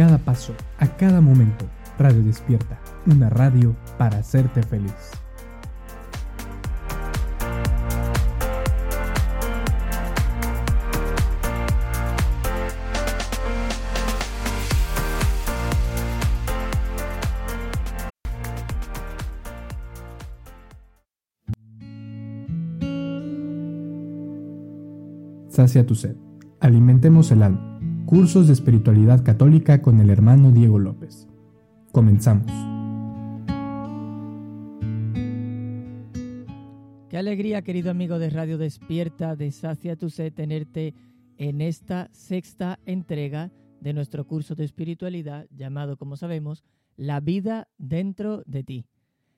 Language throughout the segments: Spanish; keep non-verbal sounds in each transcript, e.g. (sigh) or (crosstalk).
cada paso, a cada momento. Radio Despierta, una radio para hacerte feliz. Sacia tu sed. Alimentemos el alma. Cursos de Espiritualidad Católica con el hermano Diego López. Comenzamos. Qué alegría, querido amigo de Radio Despierta, de Sacia tu Sed, tenerte en esta sexta entrega de nuestro curso de espiritualidad llamado, como sabemos, La vida dentro de ti.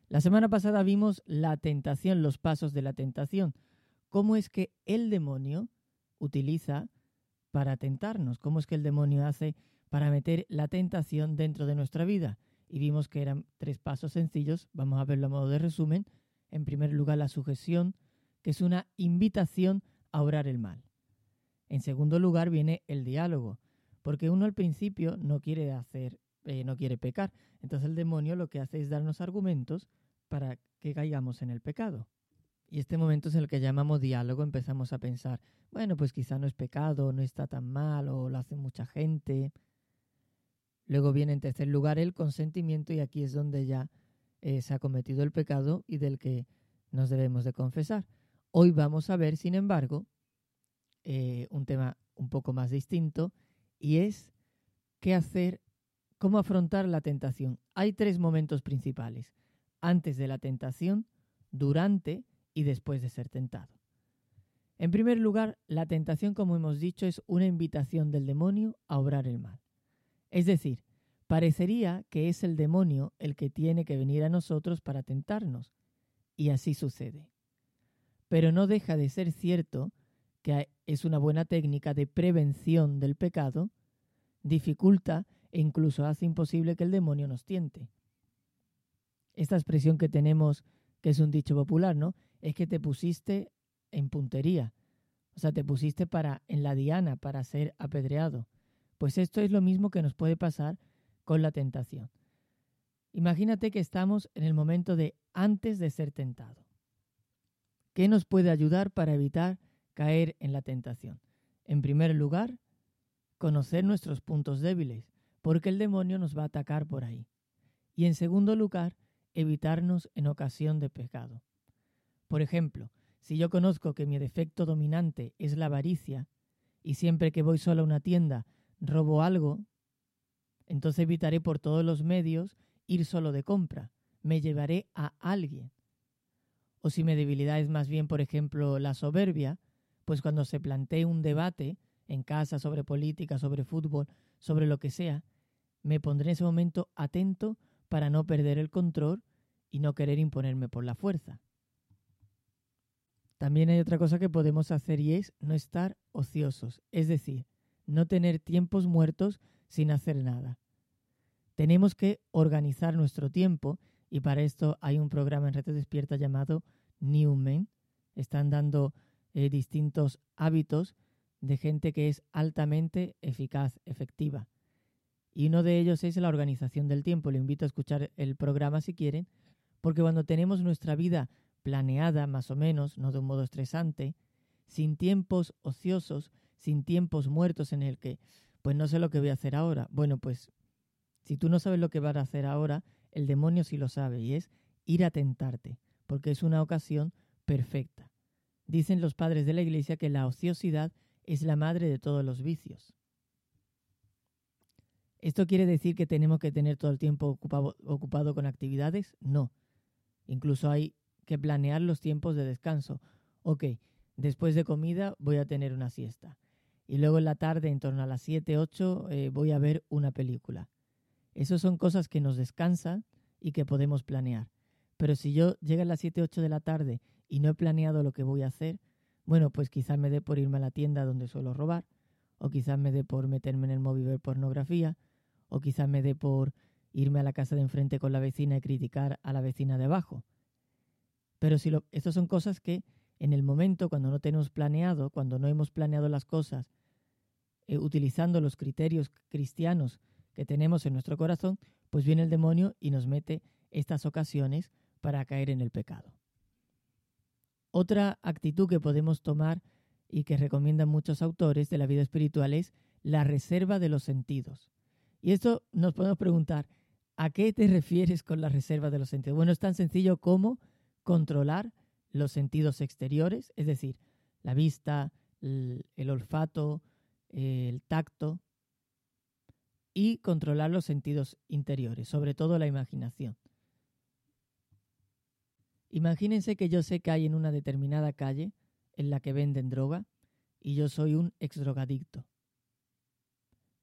La semana pasada vimos la tentación, los pasos de la tentación, cómo es que el demonio utiliza para tentarnos, cómo es que el demonio hace para meter la tentación dentro de nuestra vida. Y vimos que eran tres pasos sencillos, vamos a verlo a modo de resumen. En primer lugar, la sujeción, que es una invitación a orar el mal. En segundo lugar, viene el diálogo, porque uno al principio no quiere hacer, eh, no quiere pecar. Entonces el demonio lo que hace es darnos argumentos para que caigamos en el pecado. Y este momento es el que llamamos diálogo, empezamos a pensar, bueno, pues quizá no es pecado, no está tan mal, o lo hace mucha gente. Luego viene en tercer lugar el consentimiento y aquí es donde ya eh, se ha cometido el pecado y del que nos debemos de confesar. Hoy vamos a ver, sin embargo, eh, un tema un poco más distinto y es qué hacer, cómo afrontar la tentación. Hay tres momentos principales. Antes de la tentación, durante y después de ser tentado. En primer lugar, la tentación, como hemos dicho, es una invitación del demonio a obrar el mal. Es decir, parecería que es el demonio el que tiene que venir a nosotros para tentarnos, y así sucede. Pero no deja de ser cierto que es una buena técnica de prevención del pecado, dificulta e incluso hace imposible que el demonio nos tiente. Esta expresión que tenemos, que es un dicho popular, ¿no? Es que te pusiste en puntería. O sea, te pusiste para en la diana para ser apedreado. Pues esto es lo mismo que nos puede pasar con la tentación. Imagínate que estamos en el momento de antes de ser tentado. ¿Qué nos puede ayudar para evitar caer en la tentación? En primer lugar, conocer nuestros puntos débiles, porque el demonio nos va a atacar por ahí. Y en segundo lugar, evitarnos en ocasión de pecado. Por ejemplo, si yo conozco que mi defecto dominante es la avaricia y siempre que voy solo a una tienda robo algo, entonces evitaré por todos los medios ir solo de compra. Me llevaré a alguien. O si mi debilidad es más bien, por ejemplo, la soberbia, pues cuando se plantee un debate en casa sobre política, sobre fútbol, sobre lo que sea, me pondré en ese momento atento para no perder el control y no querer imponerme por la fuerza. También hay otra cosa que podemos hacer y es no estar ociosos, es decir, no tener tiempos muertos sin hacer nada. Tenemos que organizar nuestro tiempo y para esto hay un programa en Red Despierta llamado Newman. Están dando eh, distintos hábitos de gente que es altamente eficaz, efectiva. Y uno de ellos es la organización del tiempo. Le invito a escuchar el programa si quieren, porque cuando tenemos nuestra vida planeada más o menos, no de un modo estresante, sin tiempos ociosos, sin tiempos muertos en el que, pues no sé lo que voy a hacer ahora. Bueno, pues si tú no sabes lo que vas a hacer ahora, el demonio sí lo sabe y es ir a tentarte, porque es una ocasión perfecta. Dicen los padres de la iglesia que la ociosidad es la madre de todos los vicios. ¿Esto quiere decir que tenemos que tener todo el tiempo ocupado, ocupado con actividades? No. Incluso hay que planear los tiempos de descanso. Ok, después de comida voy a tener una siesta. Y luego en la tarde, en torno a las 7, 8, eh, voy a ver una película. Esas son cosas que nos descansan y que podemos planear. Pero si yo llego a las 7, 8 de la tarde y no he planeado lo que voy a hacer, bueno, pues quizás me dé por irme a la tienda donde suelo robar, o quizás me dé por meterme en el móvil ver pornografía, o quizás me dé por irme a la casa de enfrente con la vecina y criticar a la vecina de abajo. Pero si estas son cosas que en el momento, cuando no tenemos planeado, cuando no hemos planeado las cosas, eh, utilizando los criterios cristianos que tenemos en nuestro corazón, pues viene el demonio y nos mete estas ocasiones para caer en el pecado. Otra actitud que podemos tomar y que recomiendan muchos autores de la vida espiritual es la reserva de los sentidos. Y esto nos podemos preguntar, ¿a qué te (laughs) refieres con la reserva de los sentidos? Bueno, es tan sencillo como controlar los sentidos exteriores, es decir, la vista, el, olfato, el tacto, y controlar los sentidos interiores, sobre todo la imaginación. Imagínense que yo sé que hay en una determinada calle en la que venden droga y yo soy un exdrogadicto.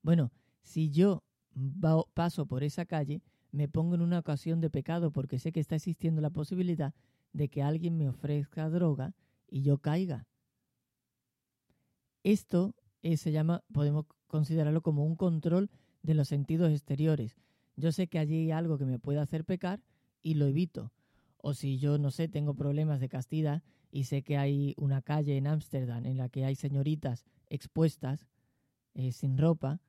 Bueno, si yo paso por esa calle, me pongo en una ocasión de pecado porque sé que está existiendo la posibilidad de que alguien me ofrezca droga y yo caiga. Esto se llama, podemos considerarlo como un control de los sentidos exteriores. Yo sé que allí hay algo que me puede hacer pecar y lo evito. O si yo, no sé, tengo problemas de castidad y sé que hay una calle en Ámsterdam en la que hay señoritas expuestas, eh, sin ropa,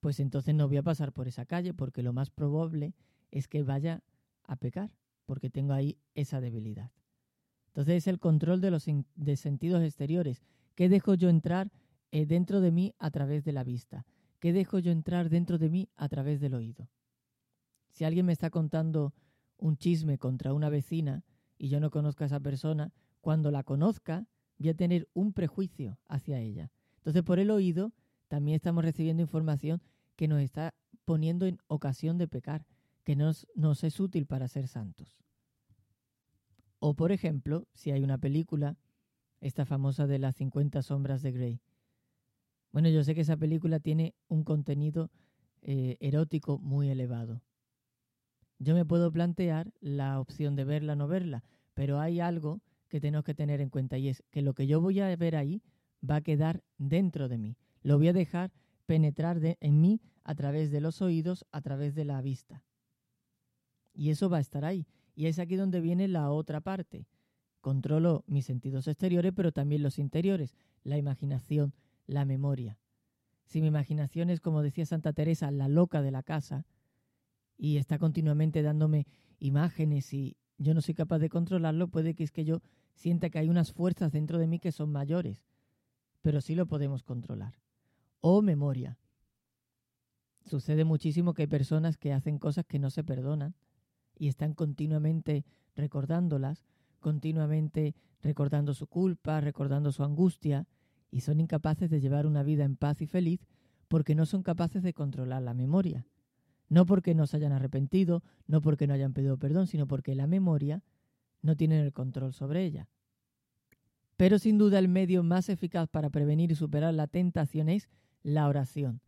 pues entonces no voy a pasar por esa calle porque lo más probable es que vaya a pecar porque tengo ahí esa debilidad. Entonces es el control de los de sentidos exteriores. ¿Qué dejo yo entrar eh, dentro de mí a través de la vista? ¿Qué dejo yo entrar dentro de mí a través del oído? Si alguien me está contando un chisme contra una vecina y yo no conozco a esa persona, cuando la conozca voy a tener un prejuicio hacia ella. Entonces por el oído también estamos recibiendo información que nos está poniendo en ocasión de pecar, que nos, nos es útil para ser santos. O por ejemplo, si hay una película, esta famosa de las 50 sombras de Grey. Bueno, yo sé que esa película tiene un contenido eh, erótico muy elevado. Yo me puedo plantear la opción de verla o no verla, pero hay algo que tenemos que tener en cuenta y es que lo que yo voy a ver ahí va a quedar dentro de mí. Lo voy a dejar penetrar en mí a través de los oídos, a través de la vista. Y eso va a estar ahí. Y es aquí donde viene la otra parte. Controlo mis sentidos exteriores, pero también los interiores, la imaginación, la memoria. Si mi imaginación es, como decía Santa Teresa, la loca de la casa, y está continuamente dándome imágenes y yo no soy capaz de controlarlo, puede que es que yo sienta que hay unas fuerzas dentro de mí que son mayores, pero sí lo podemos controlar. O memoria. Sucede muchísimo que hay personas que hacen cosas que no se perdonan y están continuamente recordándolas, continuamente recordando su culpa, recordando su angustia, y son incapaces de llevar una vida en paz y feliz porque no son capaces de controlar la memoria. No porque no se hayan arrepentido, no porque no hayan pedido perdón, sino porque la memoria no tienen el control sobre ella. Pero sin duda el medio más eficaz para prevenir y superar la tentación es la oración.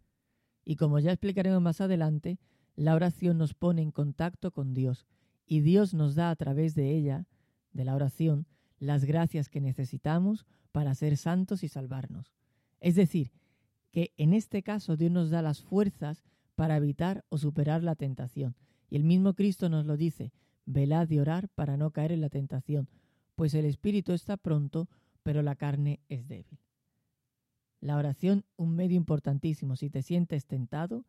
Y como ya explicaremos más adelante, la oración nos pone en contacto con Dios y Dios nos da a través de ella, de la oración, las gracias que necesitamos para ser santos y salvarnos. Es decir, que en este caso Dios nos da las fuerzas para evitar o superar la tentación. Y el mismo Cristo nos lo dice, velad y orar para no caer en la tentación, pues el espíritu está pronto, pero la carne es débil. La oración, un medio importantísimo. Si te sientes tentado,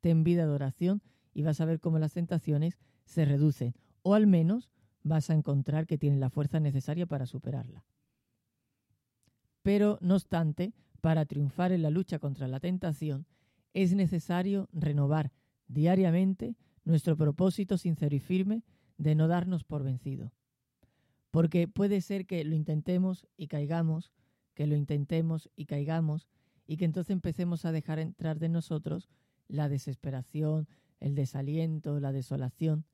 ten vida de oración y vas a ver cómo las tentaciones se reducen, o al menos vas a encontrar que tienes la fuerza necesaria para superarla. Pero, no obstante, para triunfar en la lucha contra la tentación, es necesario renovar diariamente nuestro propósito sincero y firme de no darnos por vencido. Porque puede ser que lo intentemos y caigamos, que lo intentemos y caigamos, y que entonces empecemos a dejar entrar de nosotros la desesperación, el desaliento, la desolación.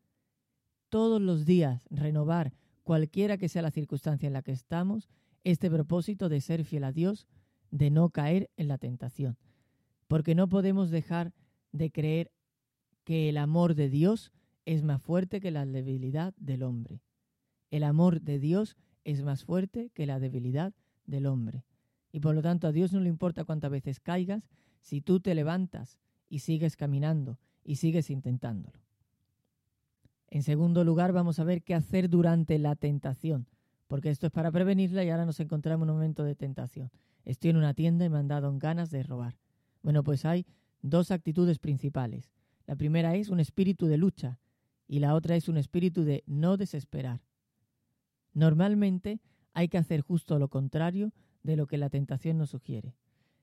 Todos los días renovar, cualquiera que sea la circunstancia en la que estamos, este propósito de ser fiel a Dios, de no caer en la tentación porque no podemos dejar de creer que el amor de Dios es más fuerte que la debilidad del hombre. El amor de Dios es más fuerte que la debilidad del hombre. Y por lo tanto a Dios no le importa cuántas veces caigas si tú te levantas y sigues caminando y sigues intentándolo. En segundo lugar, vamos a ver qué hacer durante la tentación, porque esto es para prevenirla y ahora nos encontramos en un momento de tentación. Estoy en una tienda y me han dado ganas de robar. Bueno, pues hay dos actitudes principales. La primera es un espíritu de lucha y la otra es un espíritu de no desesperar. Normalmente hay que hacer justo lo contrario de lo que la tentación nos sugiere.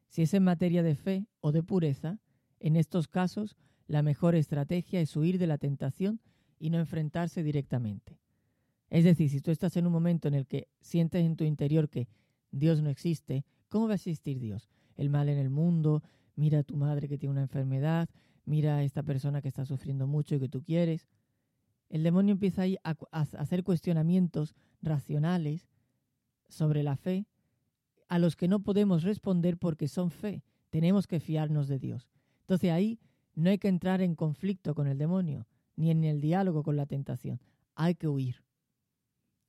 Si es en materia de fe o de pureza, en estos casos la mejor estrategia es huir de la tentación y no enfrentarse directamente. Es decir, si tú estás en un momento en el que sientes en tu interior que Dios no existe, ¿cómo va a existir Dios? El mal en el mundo, mira a tu madre que tiene una enfermedad, mira a esta persona que está sufriendo mucho y que tú quieres. El demonio empieza ahí a, a hacer cuestionamientos racionales sobre la fe a los que no podemos responder porque son fe. Tenemos que fiarnos de Dios. Entonces ahí no hay que entrar en conflicto con el demonio, ni en el diálogo con la tentación. Hay que huir.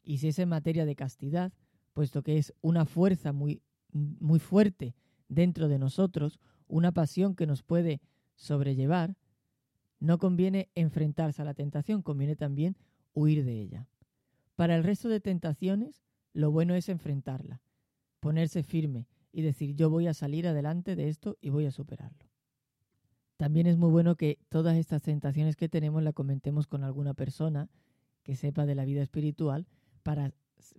Y si es en materia de castidad, puesto que es una fuerza muy, muy fuerte dentro de nosotros, una pasión que nos puede sobrellevar, no conviene enfrentarse a la tentación, conviene también huir de ella. Para el resto de tentaciones, lo bueno es enfrentarla, ponerse firme y decir yo voy a salir adelante de esto y voy a superarlo. También es muy bueno que todas estas tentaciones que tenemos la comentemos con alguna persona que sepa de la vida espiritual para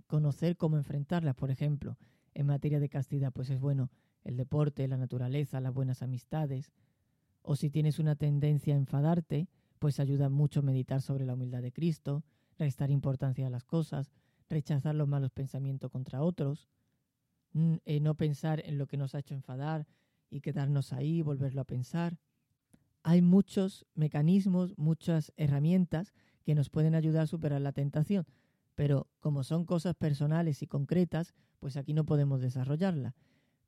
conocer cómo enfrentarlas. Por ejemplo, en materia de castidad, pues es bueno el deporte, la naturaleza, las buenas amistades. O si tienes una tendencia a enfadarte, pues ayuda mucho meditar sobre la humildad de Cristo, restar importancia a las cosas, rechazar los malos pensamientos contra otros, eh, no pensar en lo que nos ha hecho enfadar y quedarnos ahí, volverlo a pensar. Hay muchos mecanismos, muchas herramientas que nos pueden ayudar a superar la tentación pero como son cosas personales y concretas, pues aquí no podemos desarrollarla.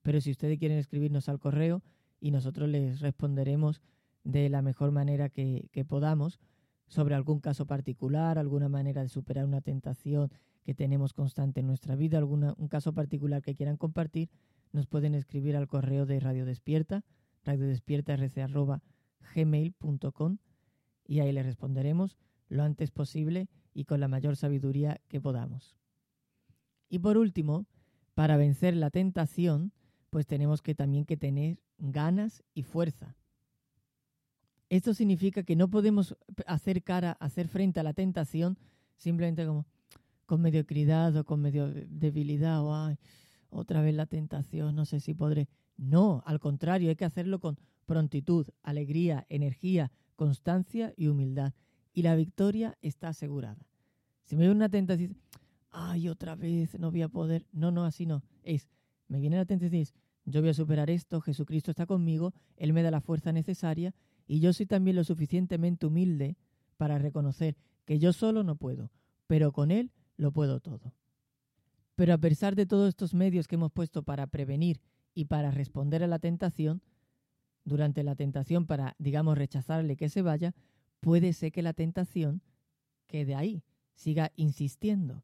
Pero si ustedes quieren escribirnos al correo y nosotros les responderemos de la mejor manera que, podamos sobre algún caso particular, alguna manera de superar una tentación que tenemos constante en nuestra vida, algún un caso particular que quieran compartir, nos pueden escribir al correo de Radio Despierta, radiodespierta.gmail.com y ahí les responderemos lo antes posible y con la mayor sabiduría que podamos. Y por último, para vencer la tentación, pues tenemos que también que tener ganas y fuerza. Esto significa que no podemos hacer cara, hacer frente a la tentación simplemente como con mediocridad o con medio debilidad o ay, otra vez la tentación, no sé si podré. No, al contrario, hay que hacerlo con prontitud, alegría, energía, constancia y humildad y la victoria está asegurada. Si me viene una tentación, ay, otra vez no voy a poder. No, no, así no. Es, me viene la tentación, yo voy a superar esto, Jesucristo está conmigo, Él me da la fuerza necesaria y yo soy también lo suficientemente humilde para reconocer que yo solo no puedo, pero con Él lo puedo todo. Pero a pesar de todos estos medios que hemos puesto para prevenir y para responder a la tentación, durante la tentación para, digamos, rechazarle que se vaya, puede ser que la tentación quede ahí, siga insistiendo.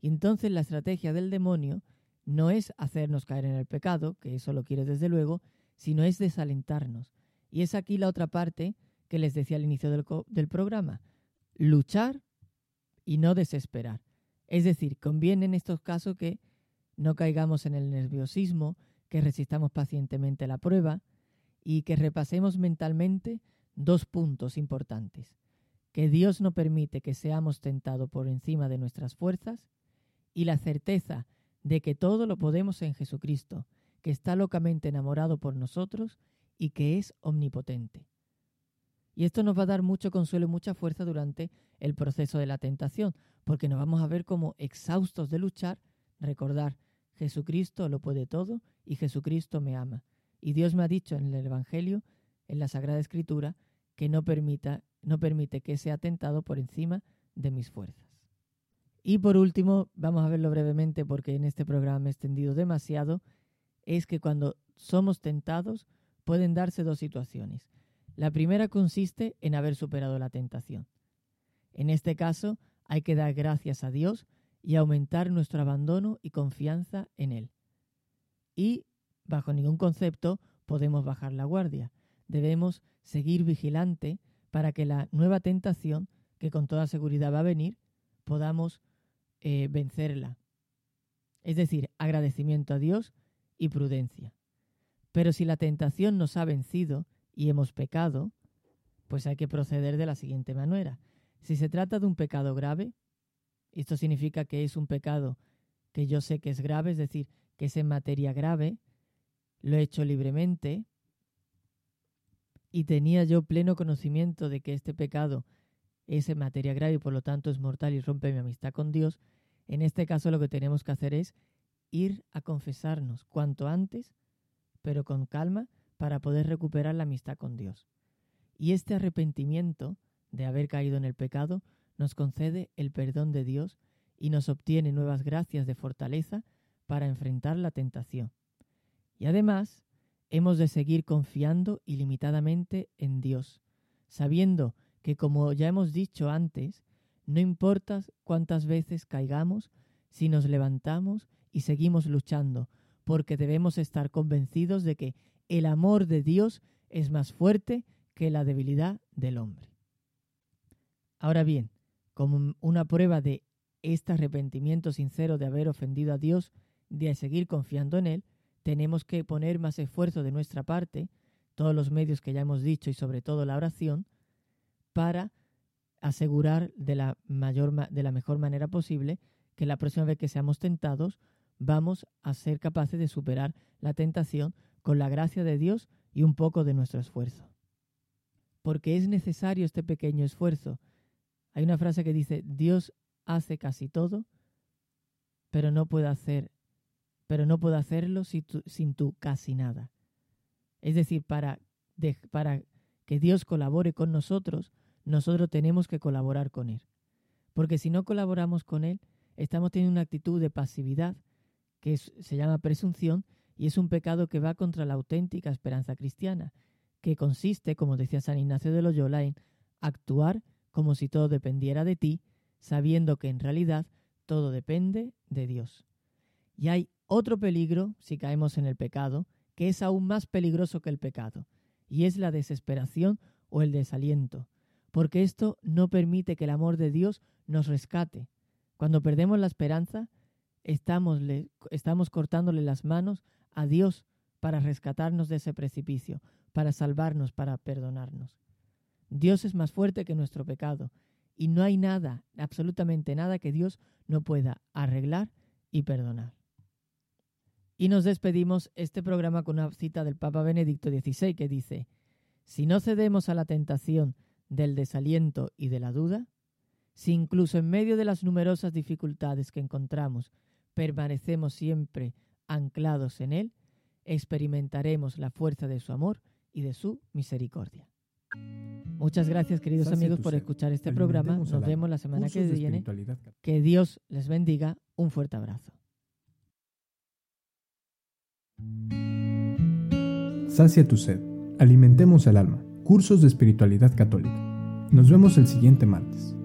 Y entonces la estrategia del demonio no es hacernos caer en el pecado, que eso lo quiere desde luego, sino es desalentarnos. Y es aquí la otra parte que les decía al inicio del, del programa, luchar y no desesperar. Es decir, conviene en estos casos que no caigamos en el nerviosismo, que resistamos pacientemente la prueba y que repasemos mentalmente dos puntos importantes. Que Dios no permite que seamos tentados por encima de nuestras fuerzas y la certeza de que todo lo podemos en Jesucristo, que está locamente enamorado por nosotros y que es omnipotente. Y esto nos va a dar mucho consuelo y mucha fuerza durante el proceso de la tentación, porque nos vamos a ver como exhaustos de luchar, recordar, Jesucristo lo puede todo y Jesucristo me ama. Y Dios me ha dicho en el Evangelio en la Sagrada Escritura que no, permita, no permite que sea tentado por encima de mis fuerzas. Y por último, vamos a verlo brevemente porque en este programa me he extendido demasiado, es que cuando somos tentados pueden darse dos situaciones. La primera consiste en haber superado la tentación. En este caso, hay que dar gracias a Dios y aumentar nuestro abandono y confianza en Él. Y, bajo ningún concepto, podemos bajar la guardia debemos seguir vigilante para que la nueva tentación, que con toda seguridad va a venir, podamos eh, vencerla. Es decir, agradecimiento a Dios y prudencia. Pero si la tentación nos ha vencido y hemos pecado, pues hay que proceder de la siguiente manera. Si se trata de un pecado grave, esto significa que es un pecado que yo sé que es grave, es decir, que es en materia grave, lo he hecho libremente y tenía yo pleno conocimiento de que este pecado es en materia grave y por lo tanto es mortal y rompe mi amistad con Dios, en este caso lo que tenemos que hacer es ir a confesarnos cuanto antes, pero con calma, para poder recuperar la amistad con Dios. Y este arrepentimiento de haber caído en el pecado nos concede el perdón de Dios y nos obtiene nuevas gracias de fortaleza para enfrentar la tentación. Y además, hemos de seguir confiando ilimitadamente en Dios, sabiendo que, como ya hemos dicho antes, no importa cuántas veces caigamos, si nos levantamos y seguimos luchando, porque debemos estar convencidos de que el amor de Dios es más fuerte que la debilidad del hombre. Ahora bien, como una prueba de este arrepentimiento sincero de haber ofendido a Dios, de seguir confiando en Él, tenemos que poner más esfuerzo de nuestra parte, todos los medios que ya hemos dicho y sobre todo la oración, para asegurar de la, mayor, de la mejor manera posible que la próxima vez que seamos tentados vamos a ser capaces de superar la tentación con la gracia de Dios y un poco de nuestro esfuerzo. Porque es necesario este pequeño esfuerzo. Hay una frase que dice, Dios hace casi todo, pero no puede hacer, pero no puede hacerlo sin tú, casi nada. Es decir, para, para que Dios colabore con nosotros, nosotros tenemos que colaborar con Él. Porque si no colaboramos con Él, estamos teniendo una actitud de pasividad que se llama presunción y es un pecado que va contra la auténtica esperanza cristiana, que consiste, como decía San Ignacio de Loyola, en actuar como si todo dependiera de ti, sabiendo que en realidad todo depende de Dios. Y hay otro peligro si caemos en el pecado, que es aún más peligroso que el pecado, y es la desesperación o el desaliento, porque esto no permite que el amor de Dios nos rescate. Cuando perdemos la esperanza, estamos, estamos cortándole las manos a Dios para rescatarnos de ese precipicio, para salvarnos, para perdonarnos. Dios es más fuerte que nuestro pecado y no hay nada, absolutamente nada que Dios no pueda arreglar y perdonar. Y nos despedimos este programa con una cita del Papa Benedicto XVI que dice, si no cedemos a la tentación del desaliento y de la duda, si incluso en medio de las numerosas dificultades que encontramos permanecemos siempre anclados en Él, experimentaremos la fuerza de su amor y de su misericordia. Muchas gracias queridos amigos por escuchar este programa. Nos vemos la semana que viene. Que Dios les bendiga. Un fuerte abrazo. Sacia tu sed. Alimentemos el alma. Cursos de espiritualidad católica. Nos vemos el siguiente martes.